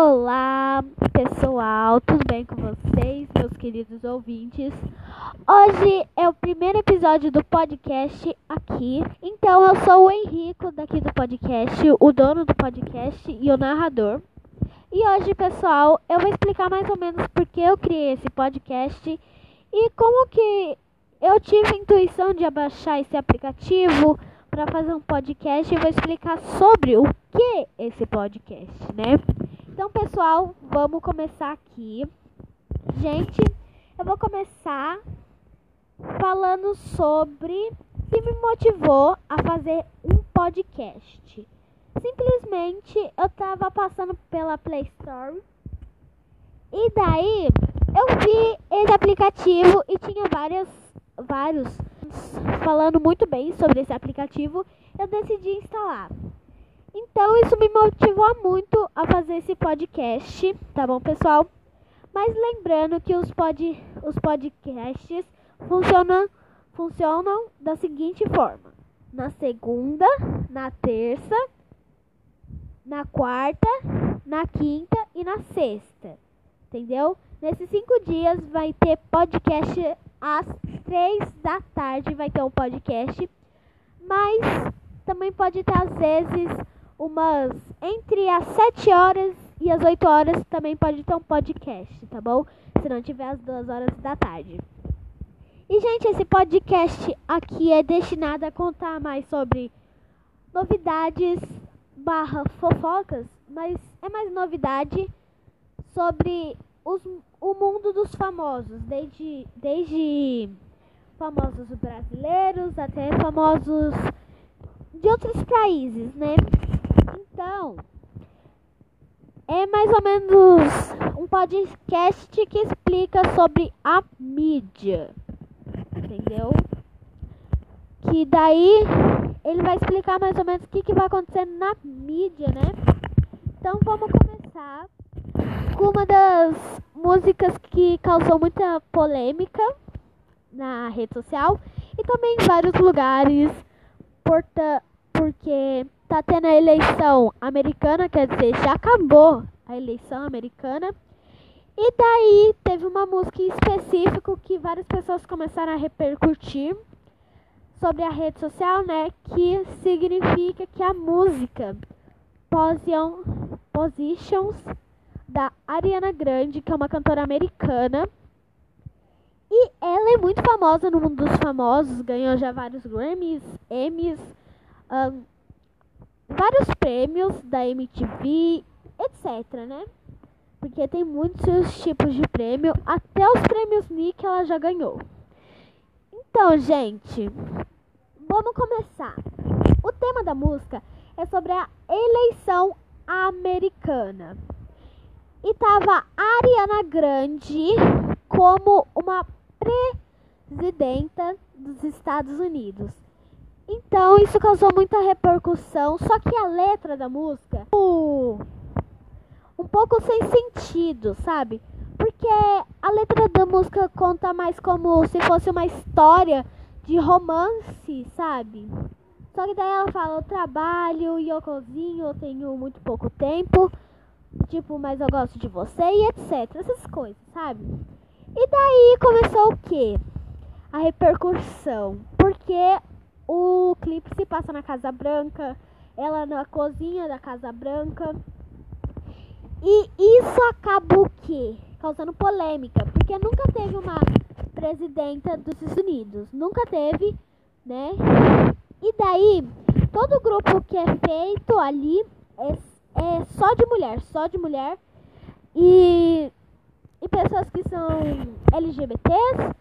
Olá, pessoal, tudo bem com vocês, meus queridos ouvintes? Hoje é o primeiro episódio do podcast aqui. Então, eu sou o Henrico daqui do podcast, o dono do podcast e o narrador. E hoje, pessoal, eu vou explicar mais ou menos por que eu criei esse podcast e como que eu tive a intuição de abaixar esse aplicativo para fazer um podcast e vou explicar sobre o que esse podcast, né? Então, pessoal, vamos começar aqui. Gente, eu vou começar falando sobre o que me motivou a fazer um podcast. Simplesmente eu estava passando pela Play Store e daí eu vi esse aplicativo e tinha várias, vários falando muito bem sobre esse aplicativo. Eu decidi instalar. Então isso me motivou muito a fazer esse podcast, tá bom, pessoal? Mas lembrando que os, pod, os podcasts funcionam, funcionam da seguinte forma: na segunda, na terça, na quarta, na quinta e na sexta. Entendeu? Nesses cinco dias vai ter podcast às três da tarde, vai ter um podcast. Mas também pode ter às vezes umas entre as 7 horas e as 8 horas também pode ter um podcast, tá bom? Se não tiver às 2 horas da tarde. E, gente, esse podcast aqui é destinado a contar mais sobre novidades barra fofocas, mas é mais novidade sobre os, o mundo dos famosos, desde, desde famosos brasileiros até famosos de outros países, né? Então, é mais ou menos um podcast que explica sobre a mídia. Entendeu? Que daí ele vai explicar mais ou menos o que, que vai acontecer na mídia, né? Então vamos começar com uma das músicas que causou muita polêmica na rede social e também em vários lugares, porta, porque tá tendo a eleição americana, quer dizer, já acabou a eleição americana. E daí teve uma música em específico que várias pessoas começaram a repercutir sobre a rede social, né? Que significa que a música Position, Positions da Ariana Grande, que é uma cantora americana. E ela é muito famosa no mundo dos famosos, ganhou já vários Grammys, Emmys, um, vários prêmios da MTV, etc, né? Porque tem muitos tipos de prêmio, até os prêmios Nick ela já ganhou. Então, gente, vamos começar. O tema da música é sobre a eleição americana. E tava Ariana Grande como uma presidenta dos Estados Unidos. Então isso causou muita repercussão, só que a letra da música um pouco sem sentido, sabe? Porque a letra da música conta mais como se fosse uma história de romance, sabe? Só que daí ela fala, eu trabalho e eu cozinho, eu tenho muito pouco tempo, tipo, mas eu gosto de você e etc. Essas coisas, sabe? E daí começou o quê? A repercussão. Porque o clipe se passa na Casa Branca, ela na cozinha da Casa Branca. E isso acaba o quê? Causando polêmica, porque nunca teve uma presidenta dos Estados Unidos, nunca teve, né? E daí, todo grupo que é feito ali é, é só de mulher, só de mulher. E, e pessoas que são LGBTs,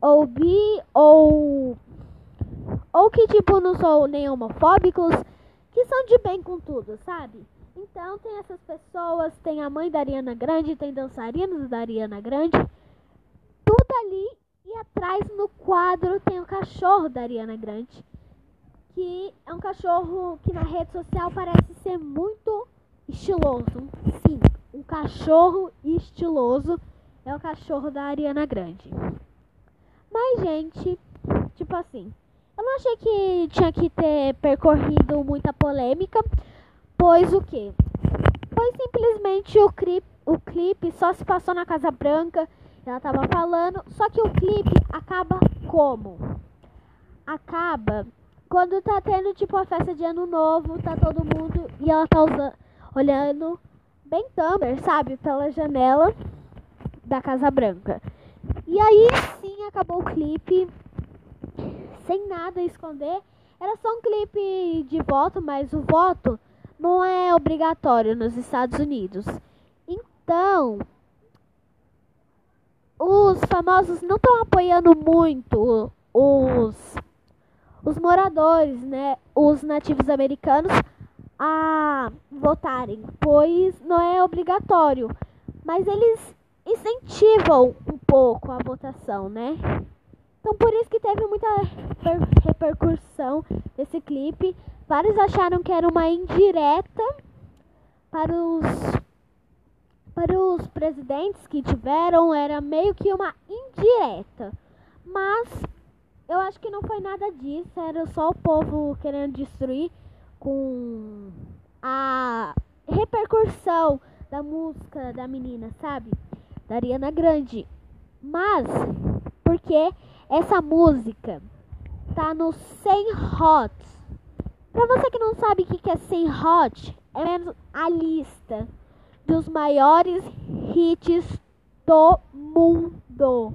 ou bi, ou ou que, tipo, não são nem homofóbicos, que são de bem com tudo, sabe? Então tem essas pessoas, tem a mãe da Ariana Grande, tem dançarinos da Ariana Grande, tudo ali. E atrás no quadro tem o cachorro da Ariana Grande, que é um cachorro que na rede social parece ser muito estiloso. Sim, um cachorro estiloso é o cachorro da Ariana Grande. Mas, gente, tipo assim, eu não achei que tinha que ter percorrido muita polêmica, pois o que? Foi simplesmente o clipe, o clipe só se passou na Casa Branca. Ela tava falando, só que o clipe acaba como? Acaba quando tá tendo tipo a festa de ano novo, tá todo mundo e ela tá usando, olhando bem Tumblr, sabe, pela janela da Casa Branca. E aí sim acabou o clipe, sem nada esconder. Era só um clipe de voto, mas o voto não é obrigatório nos Estados Unidos. Então, os famosos não estão apoiando muito os os moradores, né, os nativos americanos a votarem, pois não é obrigatório, mas eles incentivam um pouco a votação, né? Então por isso que teve muita repercussão desse clipe. Vários acharam que era uma indireta para os para os presidentes que tiveram, era meio que uma indireta. Mas eu acho que não foi nada disso, era só o povo querendo destruir com a repercussão da música da menina, sabe? Da Ariana Grande. Mas, porque essa música tá no 100 Hot. Pra você que não sabe o que é 100 Hot, é menos a lista dos maiores hits do mundo.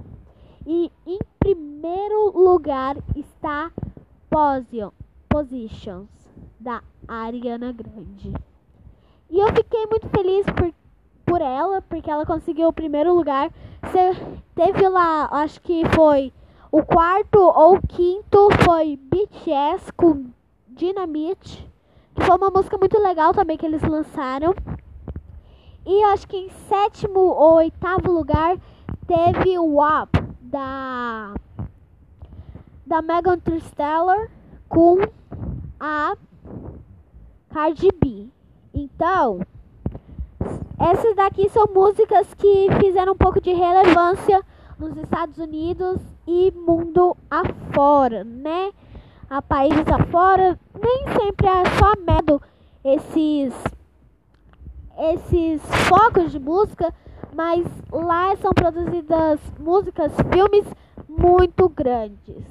E em primeiro lugar está Position, Positions, da Ariana Grande. E eu fiquei muito feliz por, por ela, porque ela conseguiu o primeiro lugar. Você teve lá, acho que foi o quarto ou quinto foi BTS com Dynamite, que foi uma música muito legal também que eles lançaram. E acho que em sétimo ou oitavo lugar teve o WAP da da Megan Thee Stallion com a Cardi B. Então, essas daqui são músicas que fizeram um pouco de relevância nos Estados Unidos e mundo afora, né? A países afora, nem sempre é só medo esses esses focos de música, mas lá são produzidas músicas, filmes muito grandes.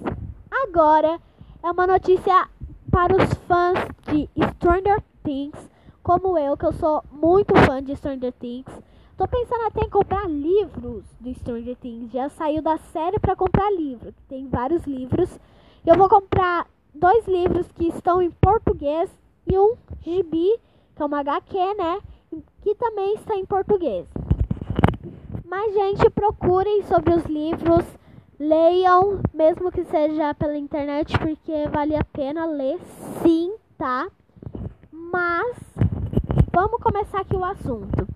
Agora é uma notícia para os fãs de Stranger Things, como eu, que eu sou muito fã de Stranger Things. Tô pensando até em comprar livros de Stranger Things. Já saiu da série para comprar livro. Tem vários livros. Eu vou comprar dois livros que estão em português e um gibi, que é uma HQ, né? Que também está em português. Mas, gente, procurem sobre os livros. Leiam, mesmo que seja pela internet, porque vale a pena ler, sim, tá? Mas vamos começar aqui o assunto.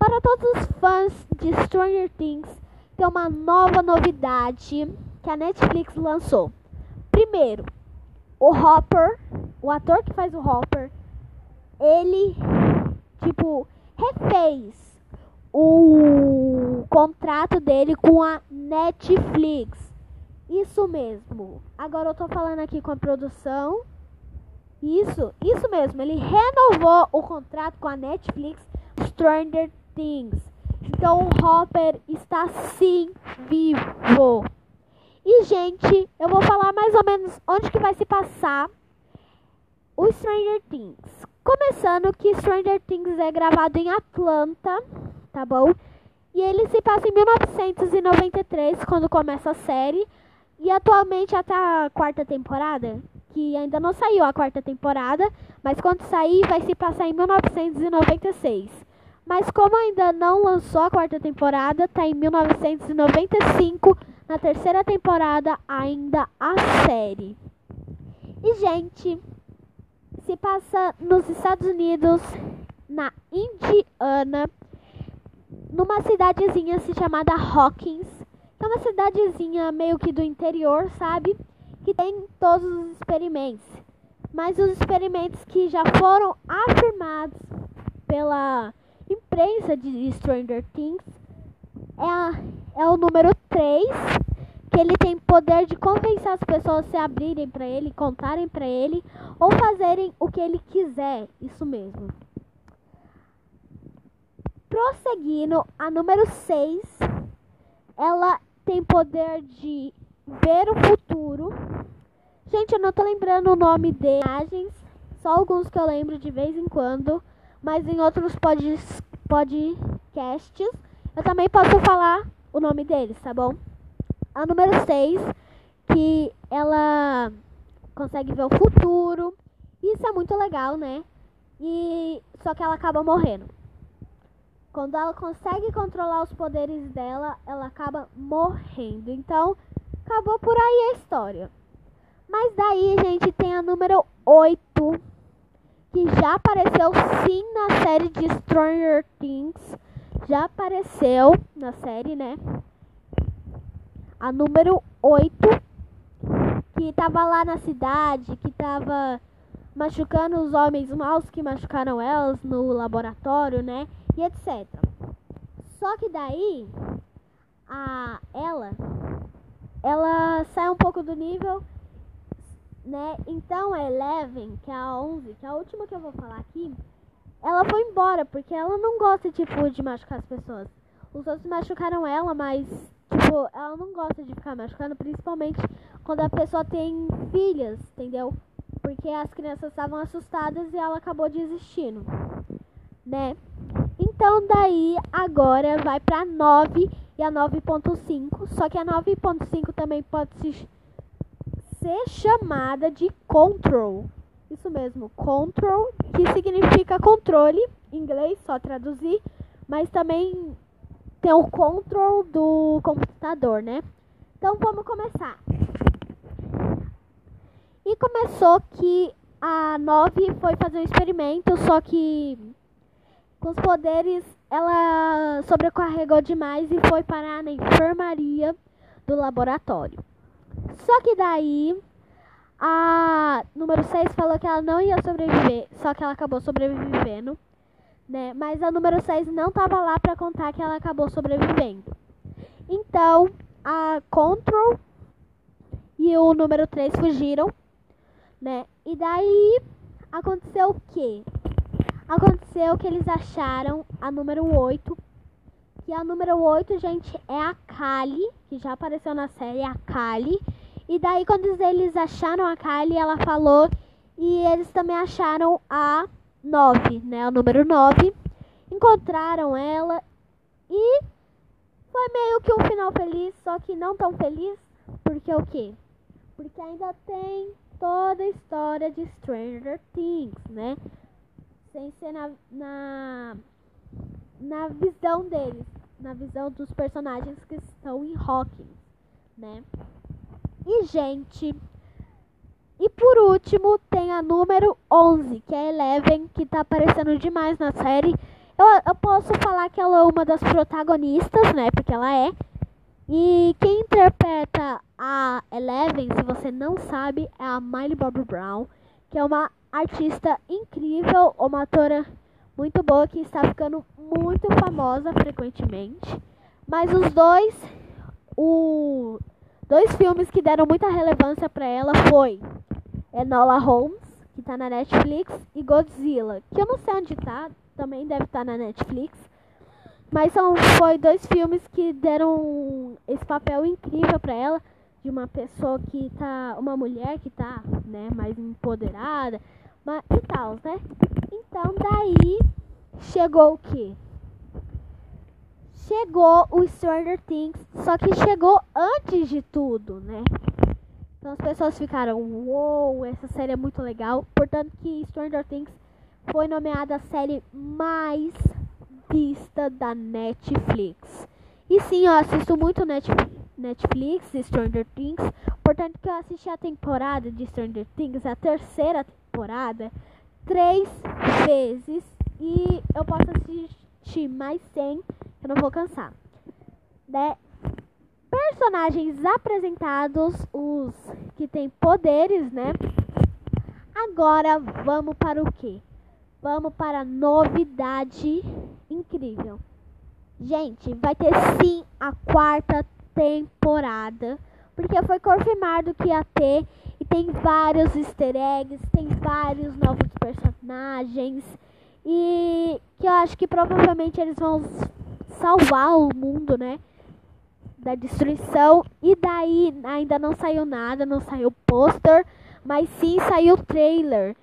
Para todos os fãs de Stranger Things, tem uma nova novidade que a Netflix lançou. Primeiro, o Hopper, o ator que faz o Hopper, ele tipo refez o contrato dele com a Netflix. Isso mesmo. Agora eu tô falando aqui com a produção. Isso, isso mesmo. Ele renovou o contrato com a Netflix Stranger Things. Então o Hopper está sim vivo. E gente, eu vou falar mais ou menos onde que vai se passar o Stranger Things. Começando que Stranger Things é gravado em Atlanta, tá bom? E ele se passa em 1993, quando começa a série. E atualmente até a quarta temporada, que ainda não saiu a quarta temporada, mas quando sair vai se passar em 1996. Mas como ainda não lançou a quarta temporada, tá em 1995, na terceira temporada ainda a série. E gente, se passa nos Estados Unidos, na Indiana, numa cidadezinha se chamada Hawkins. É uma cidadezinha meio que do interior, sabe? Que tem todos os experimentos. Mas os experimentos que já foram afirmados pela imprensa de Stranger Things é, a, é o número 3, que ele tem poder de convencer as pessoas a se abrirem para ele, contarem para ele ou fazerem o que ele quiser. Isso mesmo. prosseguindo, a número 6, ela tem poder de ver o futuro. Gente, eu não tô lembrando o nome de imagens, só alguns que eu lembro de vez em quando, mas em outros podcasts eu também posso falar o nome deles, tá bom? A número 6, que ela consegue ver o futuro. Isso é muito legal, né? E só que ela acaba morrendo. Quando ela consegue controlar os poderes dela, ela acaba morrendo. Então, acabou por aí a história. Mas daí gente tem a número 8, que já apareceu sim na série de Stranger Things. Já apareceu na série, né? A número 8, que tava lá na cidade, que tava machucando os homens maus que machucaram elas no laboratório, né? E etc. Só que daí a ela ela sai um pouco do nível né? Então a Eleven, que é a 11, que é a última que eu vou falar aqui, ela foi embora porque ela não gosta tipo de machucar as pessoas. Os outros machucaram ela, mas tipo, ela não gosta de ficar machucando, principalmente quando a pessoa tem filhas, entendeu? Porque as crianças estavam assustadas e ela acabou desistindo, né? Então daí agora vai para 9 e a 9.5, só que a 9.5 também pode se ser chamada de control. Isso mesmo, control, que significa controle, em inglês, só traduzir, mas também tem o control do computador, né? Então vamos começar. E começou que a 9 foi fazer um experimento, só que com os poderes ela sobrecarregou demais e foi parar na enfermaria do laboratório. Só que daí a número 6 falou que ela não ia sobreviver, só que ela acabou sobrevivendo, né? Mas a número 6 não tava lá para contar que ela acabou sobrevivendo. Então, a Control e o número 3 fugiram, né? E daí aconteceu o quê? Aconteceu que eles acharam a número 8 que a número 8, gente, é a Kali, que já apareceu na série, a Kali. E daí, quando eles acharam a Kali, ela falou. E eles também acharam a 9, né? O número 9. Encontraram ela. E foi meio que um final feliz, só que não tão feliz. Porque o quê? Porque ainda tem toda a história de Stranger Things, né? Sem ser na, na, na visão deles na visão dos personagens que estão em Hawkins, né? E, gente, e por último, tem a número 11, que é Eleven, que tá aparecendo demais na série. Eu, eu posso falar que ela é uma das protagonistas, né? Porque ela é. E quem interpreta a Eleven, se você não sabe, é a Miley Bobby Brown, que é uma artista incrível, uma atora muito boa que está ficando muito famosa frequentemente. Mas os dois, o dois filmes que deram muita relevância para ela foi Enola Holmes, que está na Netflix, e Godzilla, que eu não sei onde está, também deve estar tá na Netflix. Mas são foi dois filmes que deram esse papel incrível para ela de uma pessoa que tá, uma mulher que tá, né, mais empoderada, mas, e tal, né? Então daí chegou o que? Chegou o Stranger Things, só que chegou antes de tudo, né? Então as pessoas ficaram, uou, wow, essa série é muito legal. Portanto que Stranger Things foi nomeada a série mais vista da Netflix. E sim, eu assisto muito Netflix, Stranger Things. Portanto que eu assisti a temporada de Stranger Things, a terceira temporada, três vezes e eu posso assistir mais 100, eu não vou cansar. Né? Personagens apresentados, os que têm poderes, né? Agora vamos para o que? Vamos para a novidade incrível. Gente, vai ter sim a quarta temporada. Porque foi confirmado que ia ter. E tem vários easter eggs, tem vários novos personagens. E que eu acho que provavelmente eles vão salvar o mundo, né? Da destruição. E daí ainda não saiu nada, não saiu pôster, mas sim saiu trailer.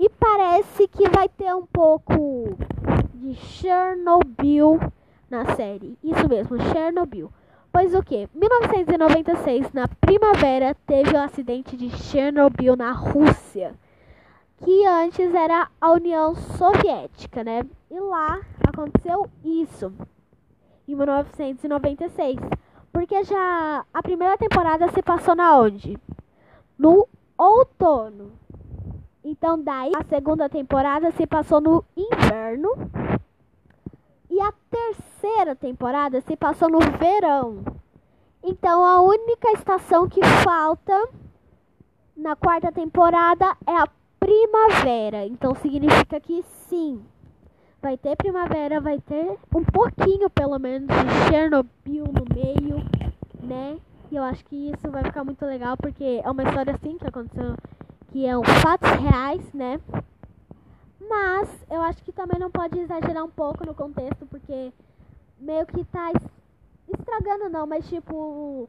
E parece que vai ter um pouco de Chernobyl na série. Isso mesmo, Chernobyl. Pois o que? 1996, na primavera, teve o um acidente de Chernobyl na Rússia, que antes era a União Soviética, né? E lá aconteceu isso em 1996, porque já a primeira temporada se passou na onde? No outono. Então daí a segunda temporada se passou no inverno e a terceira temporada se passou no verão. Então a única estação que falta na quarta temporada é a primavera. Então significa que sim, vai ter primavera, vai ter um pouquinho pelo menos de Chernobyl no meio, né? E eu acho que isso vai ficar muito legal porque é uma história assim que aconteceu, que é um fatos reais, né? Mas eu acho que também não pode exagerar um pouco no contexto, porque meio que tá estragando não, mas tipo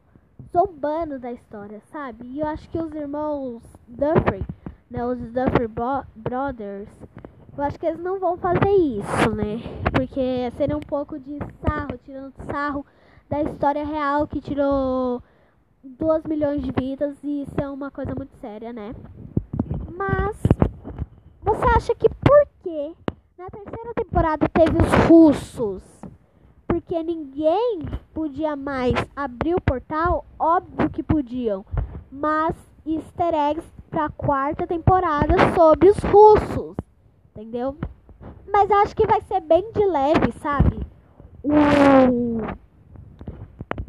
zombando da história, sabe? E eu acho que os irmãos Duffy, né, os Duffy Bro Brothers, eu acho que eles não vão fazer isso, né? Porque seria um pouco de sarro, tirando sarro da história real que tirou 2 milhões de vidas e isso é uma coisa muito séria, né? Mas você acha que por que na terceira temporada teve os russos? Porque ninguém podia mais abrir o portal? Óbvio que podiam. Mas easter eggs pra quarta temporada sobre os russos. Entendeu? Mas acho que vai ser bem de leve, sabe? O,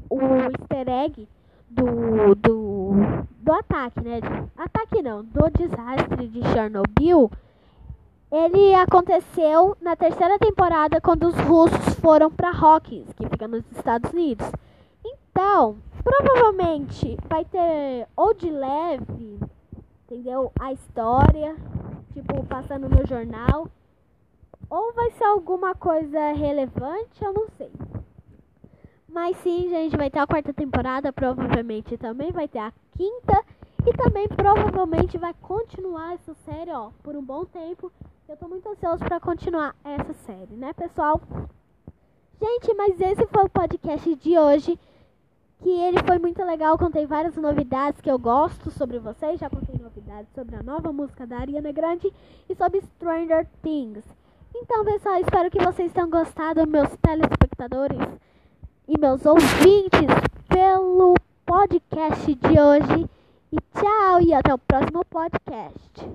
o easter egg do, do, do ataque, né? Ataque não, do desastre de Chernobyl ele aconteceu na terceira temporada quando os russos foram para Hawkins, que fica nos Estados Unidos. Então, provavelmente vai ter ou de leve, entendeu? A história, tipo, passando no jornal, ou vai ser alguma coisa relevante, eu não sei. Mas sim, gente, vai ter a quarta temporada, provavelmente também vai ter a quinta e também provavelmente vai continuar essa série, ó, por um bom tempo. Eu tô muito ansioso para continuar essa série, né, pessoal? Gente, mas esse foi o podcast de hoje. Que ele foi muito legal. Contei várias novidades que eu gosto sobre vocês. Já contei novidades sobre a nova música da Ariana Grande e sobre Stranger Things. Então, pessoal, espero que vocês tenham gostado, meus telespectadores e meus ouvintes, pelo podcast de hoje. E tchau, e até o próximo podcast.